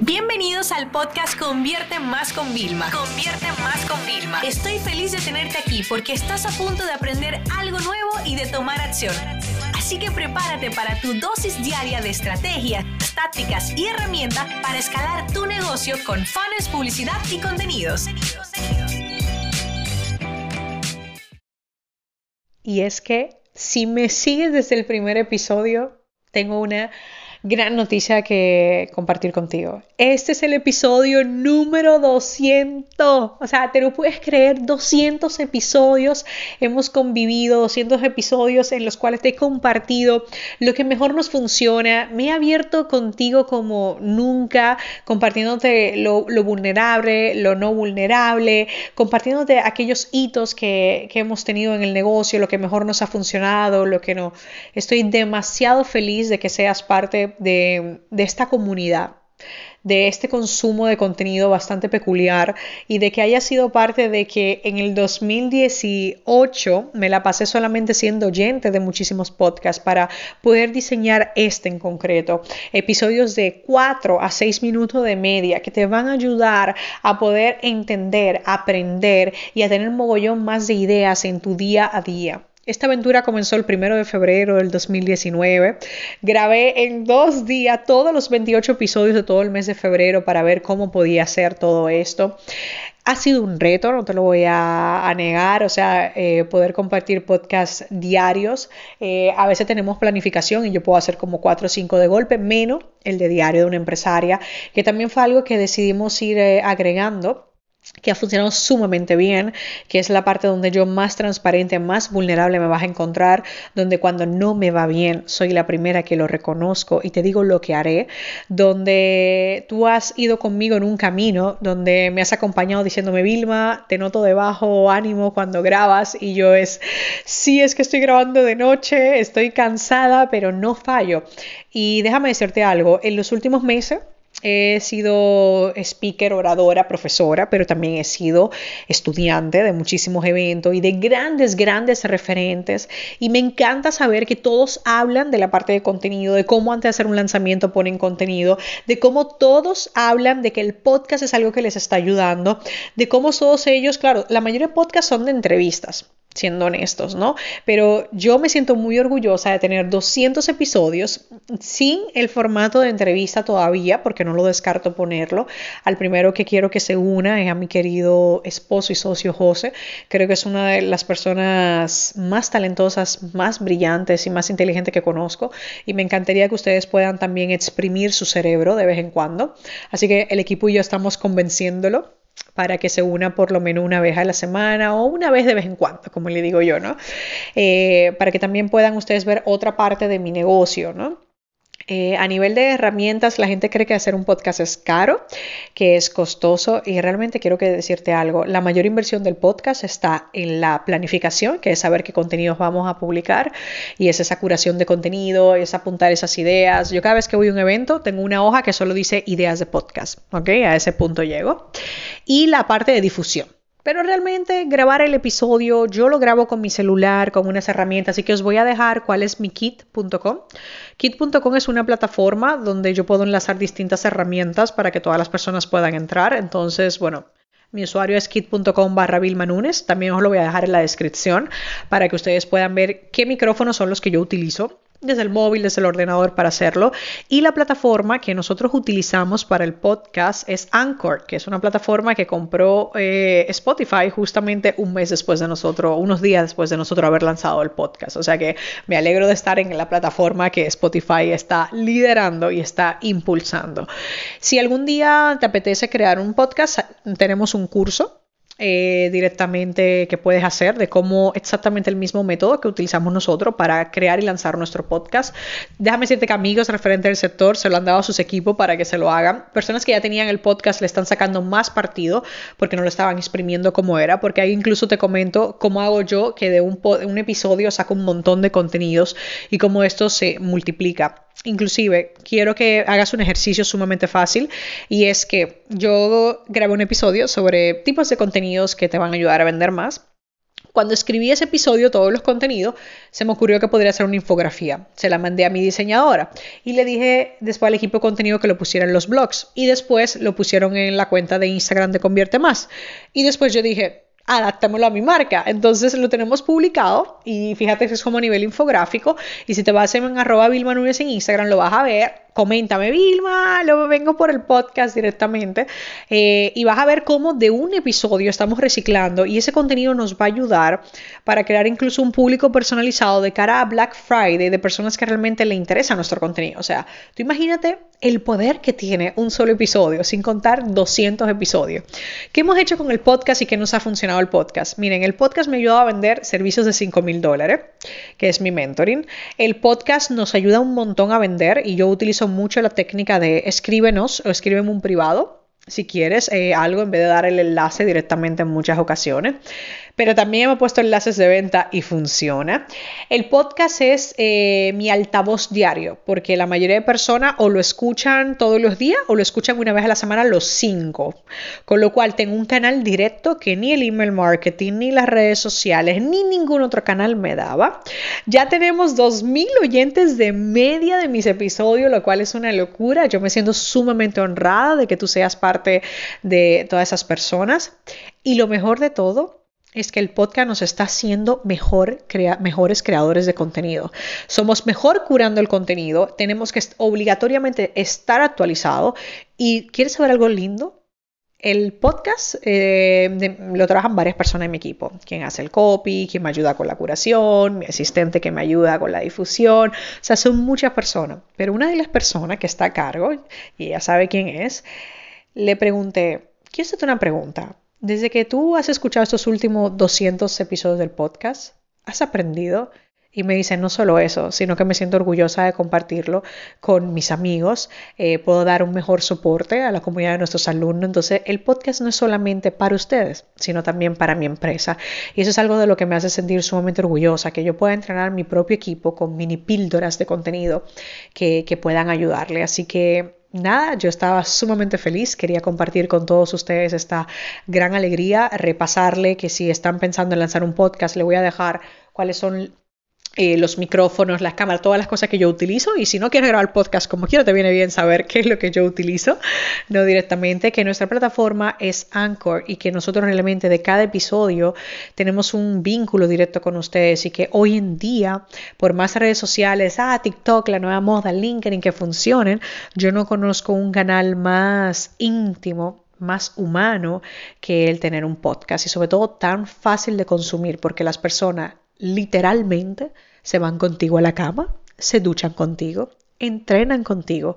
Bienvenidos al podcast Convierte Más con Vilma. Convierte Más con Vilma. Estoy feliz de tenerte aquí porque estás a punto de aprender algo nuevo y de tomar acción. Así que prepárate para tu dosis diaria de estrategias, tácticas y herramientas para escalar tu negocio con fans, publicidad y contenidos. Y es que si me sigues desde el primer episodio, tengo una gran noticia que compartir contigo. Este es el episodio número 200. O sea, te lo puedes creer, 200 episodios hemos convivido, 200 episodios en los cuales te he compartido lo que mejor nos funciona. Me he abierto contigo como nunca, compartiéndote lo, vulnerable, lo no vulnerable, compartiéndote aquellos hitos que, que hemos tenido en el negocio, lo que mejor nos ha funcionado, lo que no. Estoy demasiado feliz de que seas parte de, esta comunidad de este consumo de contenido bastante peculiar y de que haya sido parte de que en el 2018 me la pasé solamente siendo oyente de muchísimos podcasts para poder diseñar este en concreto. Episodios de 4 a 6 minutos de media que te van a ayudar a poder entender, aprender y a tener un mogollón más de ideas en tu día a día. Esta aventura comenzó el primero de febrero del 2019. Grabé en dos días todos los 28 episodios de todo el mes de febrero para ver cómo podía hacer todo esto. Ha sido un reto, no te lo voy a, negar, o sea, eh, poder compartir podcasts diarios. Eh, a veces tenemos planificación y yo puedo hacer como cuatro o cinco de golpe, menos el de diario de una empresaria, que también fue algo que decidimos ir eh, agregando que ha funcionado sumamente bien, que es la parte donde yo más transparente, más vulnerable me vas a encontrar, donde cuando no me va bien soy la primera que lo reconozco y te digo lo que haré, donde tú has ido conmigo en un camino, donde me has acompañado diciéndome, Vilma, te noto debajo ánimo cuando grabas y yo es, sí, es que estoy grabando de noche, estoy cansada, pero no fallo. Y déjame decirte algo, en los últimos meses, He sido speaker, oradora, profesora, pero también he sido estudiante de muchísimos eventos y de grandes, grandes referentes. Y me encanta saber que todos hablan de la parte de contenido, de cómo antes de hacer un lanzamiento ponen contenido, de cómo todos hablan de que el podcast es algo que les está ayudando, de cómo todos ellos, claro, la mayoría de podcasts son de entrevistas siendo honestos, ¿no? Pero yo me siento muy orgullosa de tener 200 episodios sin el formato de entrevista todavía, porque no lo descarto ponerlo. Al primero que quiero que se una es a mi querido esposo y socio José. Creo que es una de las personas más talentosas, más brillantes y más inteligentes que conozco y me encantaría que ustedes puedan también exprimir su cerebro de vez en cuando. Así que el equipo y yo estamos convenciéndolo para que se una por lo menos una vez a la semana o una vez de vez en cuando, como le digo yo, ¿no? Eh, para que también puedan ustedes ver otra parte de mi negocio, ¿no? Eh, a nivel de herramientas, la gente cree que hacer un podcast es caro, que es costoso y realmente quiero que decirte algo. La mayor inversión del podcast está en la planificación, que es saber qué contenidos vamos a publicar y es esa curación de contenido, es apuntar esas ideas. Yo cada vez que voy a un evento tengo una hoja que solo dice ideas de podcast, ¿ok? A ese punto llego. Y la parte de difusión. Pero realmente grabar el episodio yo lo grabo con mi celular, con unas herramientas, así que os voy a dejar cuál es mi kit.com. Kit.com es una plataforma donde yo puedo enlazar distintas herramientas para que todas las personas puedan entrar. Entonces, bueno, mi usuario es kit.com barra. También os lo voy a dejar en la descripción para que ustedes puedan ver qué micrófonos son los que yo utilizo desde el móvil, desde el ordenador para hacerlo. Y la plataforma que nosotros utilizamos para el podcast es Anchor, que es una plataforma que compró eh, Spotify justamente un mes después de nosotros, unos días después de nosotros haber lanzado el podcast. O sea que me alegro de estar en la plataforma que Spotify está liderando y está impulsando. Si algún día te apetece crear un podcast, tenemos un curso eh, directamente que puedes hacer de cómo exactamente el mismo método que utilizamos nosotros para crear y lanzar nuestro podcast. Déjame decirte que amigos referentes del sector se lo han dado a sus equipos para que se lo hagan. Personas que ya tenían el podcast le están sacando más partido porque no lo estaban exprimiendo como era, porque ahí incluso te comento cómo hago yo que de un, un episodio saco un montón de contenidos y cómo esto se multiplica. Inclusive, quiero que hagas un ejercicio sumamente fácil y es que yo grabé un episodio sobre tipos de contenidos que te van a ayudar a vender más Cuando escribí ese episodio, todos los contenidos, se me ocurrió que podría ser una infografía. Se la mandé a mi diseñadora y le dije después al equipo de contenido que lo pusiera en los blogs y después lo pusieron en la cuenta de Instagram de Convierte Más. Y después yo dije, adáptamelo a mi marca. Entonces lo tenemos publicado y fíjate que es como a nivel infográfico. Y si te vas en arroba Vilma en Instagram, lo vas a ver coméntame Vilma, luego vengo por el podcast directamente eh, y vas a ver cómo de un episodio estamos reciclando y ese contenido nos va a ayudar para crear incluso un público personalizado de cara a Black Friday de personas que realmente le interesa nuestro contenido. O sea, tú imagínate el poder que tiene un solo episodio, sin contar 200 episodios. ¿Qué hemos hecho con el podcast y qué nos ha funcionado el podcast? Miren, el podcast me ayudó a vender servicios de 5 mil dólares, que es mi mentoring. El podcast nos ayuda un montón a vender y yo utilizo mucho la técnica de escríbenos o escríbeme un privado si quieres eh, algo en vez de dar el enlace directamente en muchas ocasiones pero también hemos puesto enlaces de venta y funciona. El podcast es eh, mi altavoz diario, porque la mayoría de personas o lo escuchan todos los días o lo escuchan una vez a la semana los cinco. Con lo cual tengo un canal directo que ni el email marketing, ni las redes sociales, ni ningún otro canal me daba. Ya tenemos 2.000 oyentes de media de mis episodios, lo cual es una locura. Yo me siento sumamente honrada de que tú seas parte de todas esas personas. Y lo mejor de todo es que el podcast nos está haciendo mejor mejores creadores de contenido. Somos mejor curando el contenido, tenemos que obligatoriamente estar actualizado. ¿Y quieres saber algo lindo? El podcast eh, lo trabajan varias personas en mi equipo. Quien hace el copy, quien me ayuda con la curación, mi asistente que me ayuda con la difusión. O sea, son muchas personas. Pero una de las personas que está a cargo, y ella sabe quién es, le pregunté, quiero hacerte una pregunta. Desde que tú has escuchado estos últimos 200 episodios del podcast, has aprendido y me dice no solo eso, sino que me siento orgullosa de compartirlo con mis amigos, eh, puedo dar un mejor soporte a la comunidad de nuestros alumnos. Entonces, el podcast no es solamente para ustedes, sino también para mi empresa. Y eso es algo de lo que me hace sentir sumamente orgullosa, que yo pueda entrenar mi propio equipo con mini píldoras de contenido que puedan ayudarle. Así que nada, yo estaba sumamente feliz, quería compartir con todos ustedes esta gran alegría, repasarle que si están pensando en lanzar un podcast, le voy a dejar cuáles son eh, los micrófonos, las cámaras, todas las cosas que yo utilizo. Y si no quieres grabar podcast como quiero, te viene bien saber qué es lo que yo utilizo, no directamente, que nuestra plataforma es Anchor y que nosotros realmente de cada episodio tenemos un vínculo directo con ustedes y que hoy en día, por más redes sociales, ah, TikTok, la nueva moda, LinkedIn, que funcionen, yo no conozco un canal más íntimo más humano que el tener un podcast y sobre todo tan fácil de consumir porque las personas literalmente se van contigo a la cama, se duchan contigo, entrenan contigo,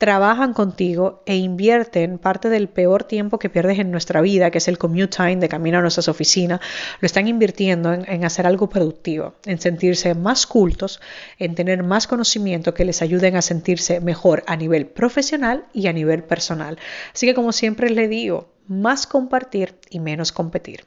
trabajan contigo e invierten parte del peor tiempo que pierdes en nuestra vida, que es el commute time de camino a nuestras oficinas, lo están invirtiendo en, hacer algo productivo, en sentirse más cultos, en tener más conocimiento que les ayuden a sentirse mejor a nivel profesional y a nivel personal. Así que como siempre les digo, más compartir y menos competir.